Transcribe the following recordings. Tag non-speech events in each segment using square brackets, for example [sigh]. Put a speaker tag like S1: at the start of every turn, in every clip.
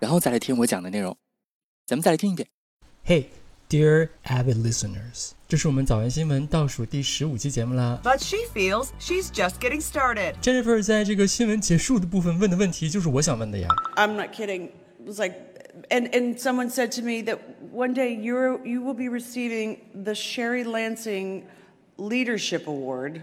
S1: 然后再来听我讲的内容。咱们再来听一遍。
S2: Hey, dear avid listeners，这是我们早安新闻倒数第十五期节目啦。
S3: But she feels she's just getting started.
S2: Jennifer 在这个新闻结束的部分问的问题就是我想问的呀。
S4: I'm not kidding. It was like, and, and someone said to me that one day you're, you will be receiving the Sherry Lansing Leadership Award.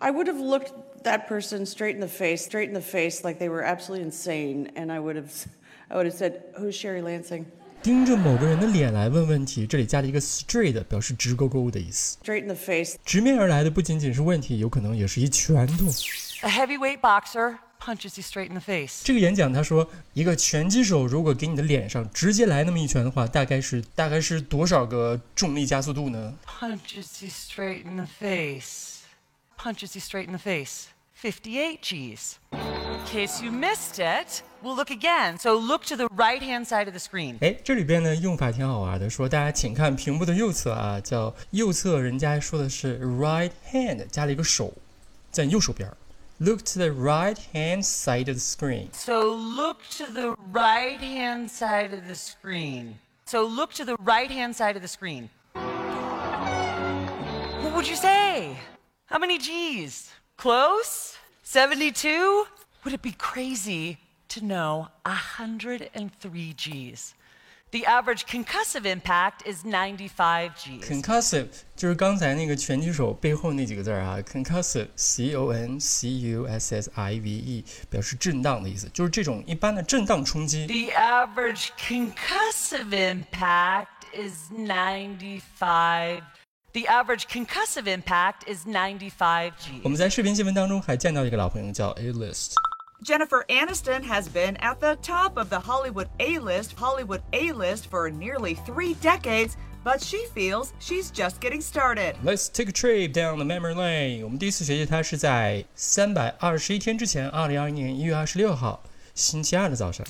S4: I would have looked that person straight in the face, straight in the face, like they were absolutely insane, and I would have, I would have said, "Who's Sherry Lansing?"
S2: 盯着某个人的脸来问问题，这里加了一个 straight，表示直勾勾的意思。
S4: Straight in the face.
S2: 直面而来的不仅仅是问题，有可能也是一拳头。
S3: A heavyweight boxer punches you straight in the face.
S2: 这个演讲他说，一个拳击手如果给你的脸上直接来那么一拳的话，大概是大概是多少个重力加速度呢
S3: ？Punches you straight in the face. Punches you straight in the face，fifty-eight Gs In case you missed it, we'll look again. So look to the right hand side of the screen.
S2: 哎，这里边呢用法挺好玩的，说大家请看屏幕的右侧啊，叫右侧，人家说的是 right hand 加了一个手，在右手边儿。Look to the right hand side of the screen。
S3: So look to the right hand side of the screen. So look to the right hand side of the screen. What would you say? How many G's? Close? 72? Would it be crazy to know 103 G's? The average concussive impact is 95 G's.
S2: Concussive 就是刚才那个拳击手背后那几个字儿啊，concussive，c o n c u s s i v e，表示震荡的意思，就是这种一般的震荡冲击。
S3: The average concussive impact is 95. The average concussive impact is 95
S2: 我
S3: G's.
S2: 们在视频新闻当中还见到一个老朋友叫 A List。
S5: Jennifer Aniston has been at the top of the Hollywood A list, Hollywood A list for nearly three decades, but she feels she's just getting started.
S2: Let's take a trip down the memory lane。我们第一次学习它是在三百二十一天之前，二零二一年一月二十六号星期二的早上。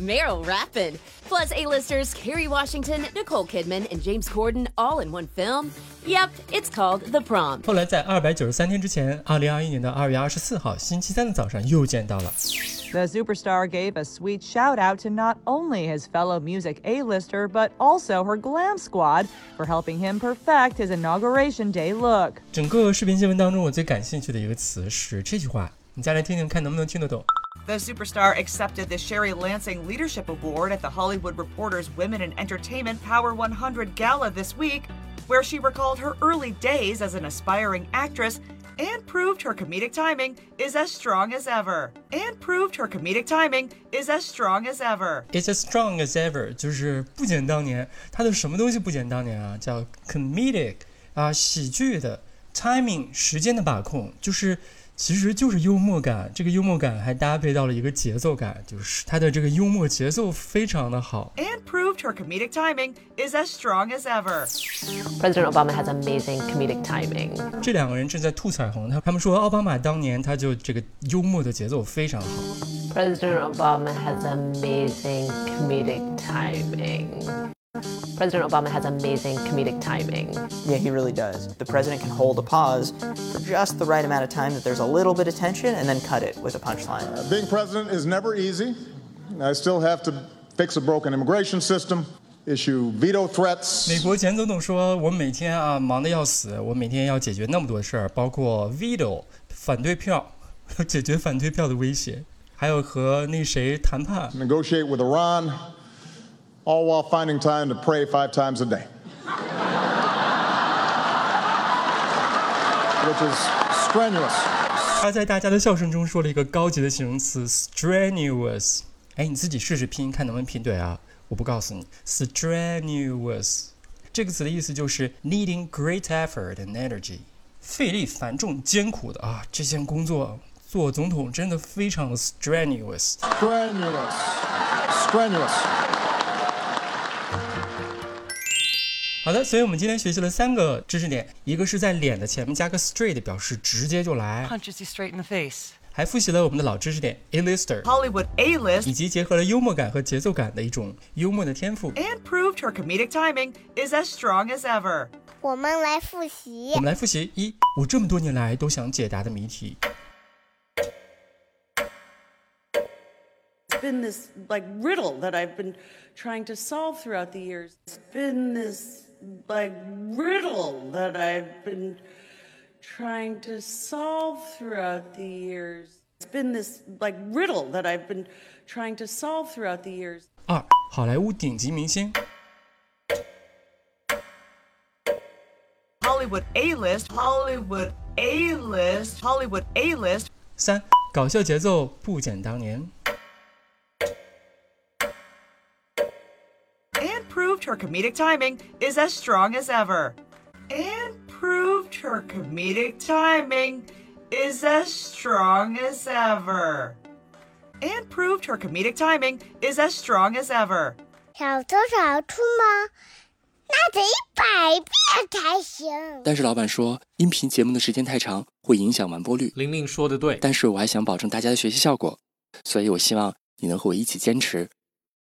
S6: Meryl Rapid. Plus A-listers Kerry Washington, Nicole Kidman, and James Corden all in one film. Yep, it's called The Prom.
S2: 后来在二百九十三天之前，二零二一年的二月二十四号星期三的早上又见到了。
S7: The superstar gave a sweet shout out to not only his fellow music A-lister, but also her glam squad for helping him perfect his inauguration day look.
S2: 整个视频新闻当中，我最感兴趣的一个词是这句话，你再来听听看能不能听得懂。
S5: The superstar accepted the Sherry Lansing Leadership Award at the Hollywood Reporter's Women in Entertainment Power 100 Gala this week, where she recalled her early days as an aspiring actress and proved her comedic timing is as strong as ever. And proved her comedic timing is as strong as ever.
S2: It's as strong as ever，就是不减当年。它的什么东西不减当年啊？叫 comedic 啊，喜剧的 timing 时间的把控，就是 其实就是幽默感。这个幽默感还搭配到了一个节奏感，就是他的这个幽默节奏非常的好。
S5: And proved her comedic timing is as strong as ever.
S8: President Obama has amazing comedic timing.
S2: 这两个人正在吐彩虹，他他们说奥巴马当年他就这个幽默的节奏非常好。
S8: President Obama has amazing comedic timing. President Obama has amazing comedic timing.
S9: Yeah, he really does. The president can hold a pause for just the right amount of time that there's a little bit of tension and then cut it with a punchline.
S10: Being president is never easy. I still have to fix a broken immigration system, issue veto threats.
S2: 美国前总统说：“我每天啊忙得要死，我每天要解决那么多事儿，包括 veto 反对票，解决反对票的威胁，还有和那谁谈判。
S10: Negotiate [laughs] with Iran, all while finding time to pray five times a day. Which is strenuous.
S2: 他在大家的笑声中说了一个高级的形容词 strenuous。哎，你自己试试拼音，看能不能拼对啊？我不告诉你，strenuous 这个词的意思就是 needing great effort and energy，费力繁重、艰苦的啊。这项工作做总统真的非常的 strenuous。
S10: Strenuous. strenuous.
S2: 好的，所以我们今天学习了三个知识点，一个是在脸的前面加个 straight，表示直接就来，
S3: Punches you straight in the face.
S2: 还复习了我们的老知识点 A-lister，
S5: Hollywood A-list
S2: 以及结合了幽默感和节奏感的一种幽默的天赋。
S5: and proved her comedic timing is as strong as ever.
S11: 我们来复习
S2: 我。们来复习一，我这么多年来都想解答的谜题。
S4: It's been this like riddle that I've been trying to solve throughout the years. It's been this like riddle that I've been trying to solve throughout the years. It's been this like riddle that I've been trying to solve throughout the years.
S2: 二，好莱坞顶级明星。
S5: Hollywood A-list, Hollywood A-list, Hollywood A-list
S2: 三，搞笑节奏不减当年。
S5: her comedic timing is as strong as ever. And proved her comedic timing is as strong as ever. And proved her comedic timing is as strong as ever.
S11: 小偷小兔吗？那得一百遍才行。
S1: 但是老板说，音频节目的时间太长，会影响完播率。
S12: 玲玲说的对，
S1: 但是我还想保证大家的学习效果，所以我希望你能和我一起坚持，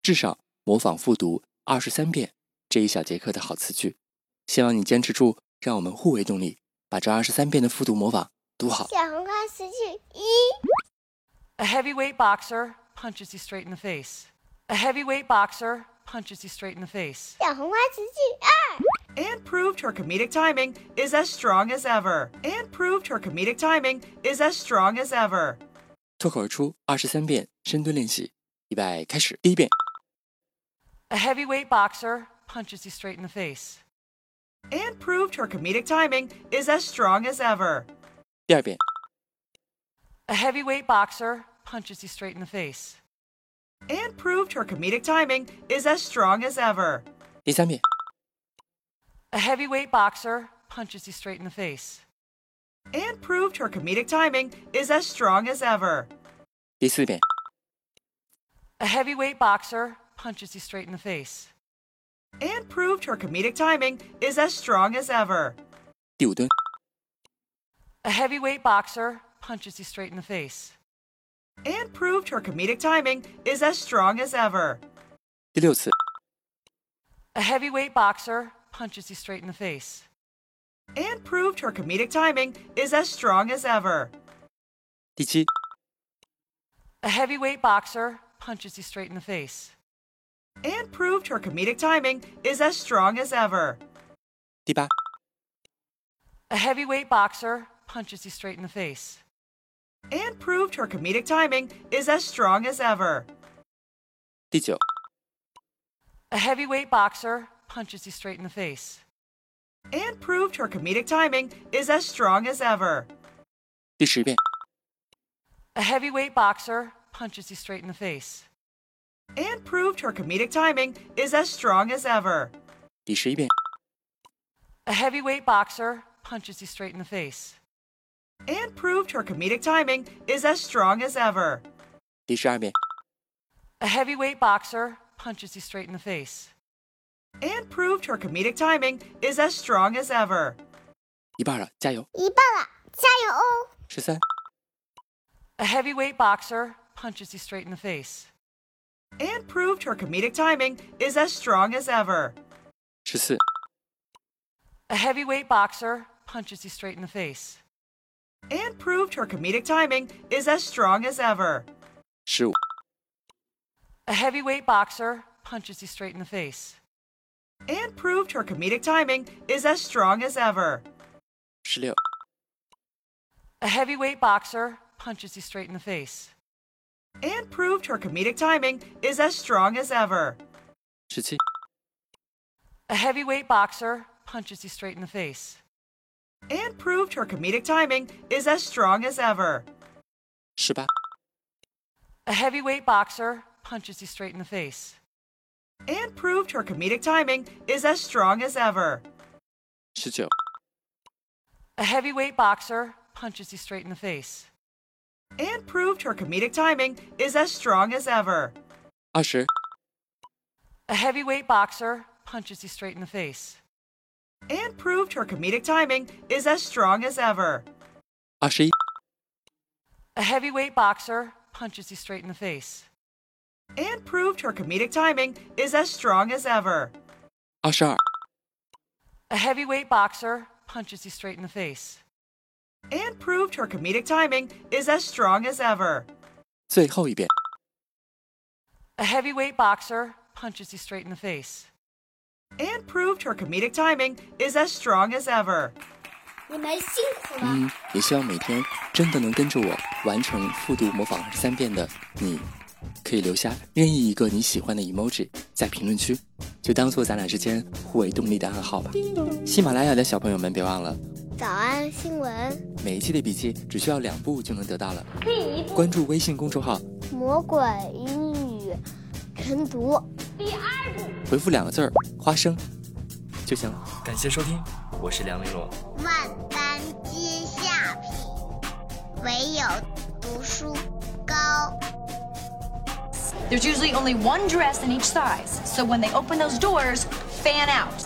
S1: 至少模仿复读 二十三遍这一小节课的好词句。希望你坚持住，让我们互为动力，把这二十三遍的复读模仿读好。
S11: 小红花词句一
S3: ，A heavyweight boxer punches you straight in the face. A heavyweight boxer punches you straight in the face.
S11: 小红花词句二
S5: ，And proved her comedic timing is as strong as ever. And proved her comedic timing is as strong as ever.
S1: 脱口而出二十三遍深蹲练习，预备开始。第一遍，
S3: A heavyweight boxer punches you straight in the face.
S5: And proved her comedic timing is as strong as ever.
S1: 第二遍，
S3: A heavyweight boxer punches you straight in the face.
S5: And proved her comedic timing is as strong as ever.
S1: 第三遍，
S3: A heavyweight boxer punches you straight in the face.
S5: And proved her comedic timing is as strong as ever.
S1: 第四遍，
S3: A heavyweight boxer punches you straight in the face.
S5: And proved her comedic timing is as strong as ever.
S3: A heavyweight boxer punches you straight in the face.
S5: And proved her comedic timing is as strong as ever.
S3: A heavyweight boxer punches you straight in the face.
S5: And proved her comedic timing is as strong as ever.
S3: A heavyweight boxer punches you straight in the face
S5: And proved her comedic timing is as strong as ever.
S1: 第八，
S3: A heavyweight boxer punches you straight in the face.
S5: And proved her comedic timing is as strong as ever.
S1: 第九，
S3: A heavyweight boxer punches you straight in the face.
S5: And proved her comedic timing is as strong as ever.
S1: 第十遍，
S3: A heavyweight boxer punches you straight in the face.
S5: And proved her comedic timing is as strong as ever.
S1: 第十一遍，
S3: A heavyweight boxer punches you straight in the face.
S5: And proved her comedic timing is as strong as ever.
S1: 第十二遍，
S3: A heavyweight boxer punches you straight in the face.
S5: And proved her comedic timing is as strong as ever.
S1: 一半了，加油！
S11: 一半了，加油哦！
S1: 十三、
S3: A heavyweight boxer punches you straight in the face.
S5: And proved her comedic timing is as strong as ever.
S1: 十四、
S3: A heavyweight boxer punches you straight in the face.
S5: And proved her comedic timing is as strong as ever.
S1: 十五、
S3: A heavyweight boxer punches you straight in the face.
S5: And proved her comedic timing is as strong as ever.
S1: 十六、
S3: A heavyweight boxer punches you straight in the face.
S5: and proved her comedic timing is as strong as ever.
S1: 17.
S3: A heavyweight boxer punches you straight in the face.
S5: And proved her comedic timing is as strong as ever.
S1: 18.
S3: A heavyweight boxer punches you straight in the face.
S5: And proved her comedic timing is as strong as ever.
S1: 19.
S3: A heavyweight boxer punches you straight in the face
S5: and proved her comedic timing is as strong as ever.
S1: Usher.
S3: A heavyweight boxer punches you straight in the face.
S5: And proved her comedic timing is as strong as ever.
S1: Usher.
S3: A heavyweight boxer punches you straight in the face.
S5: And proved her comedic timing is as strong as ever.
S1: Usher.
S3: A heavyweight boxer punches you straight in the face
S5: And proved her comedic timing is as strong as ever.
S1: 最后一遍。
S3: A heavyweight boxer punches you straight in the face.
S5: And proved her comedic timing is as strong as ever.
S11: 你们辛苦了。
S1: 嗯，也希望每天真的能跟着我完成复读模仿二十三遍的你，可以留下任意一个你喜欢的 emoji 在评论区，就当做咱俩之间互为动力的暗号吧。喜马拉雅的小朋友们，别忘了
S11: 早安新闻，
S1: 每一期的笔记只需要两步就能得到了。
S11: 第一步，
S1: 关注微信公众号，
S11: 魔鬼英语晨读。第二步，
S1: 回复两个字儿“花生”就行了。
S12: 感谢收听，我是梁丽罗。
S11: 万般皆下品，唯有读书高。
S13: There's usually only one dress in each size, so when they open those doors, fan out.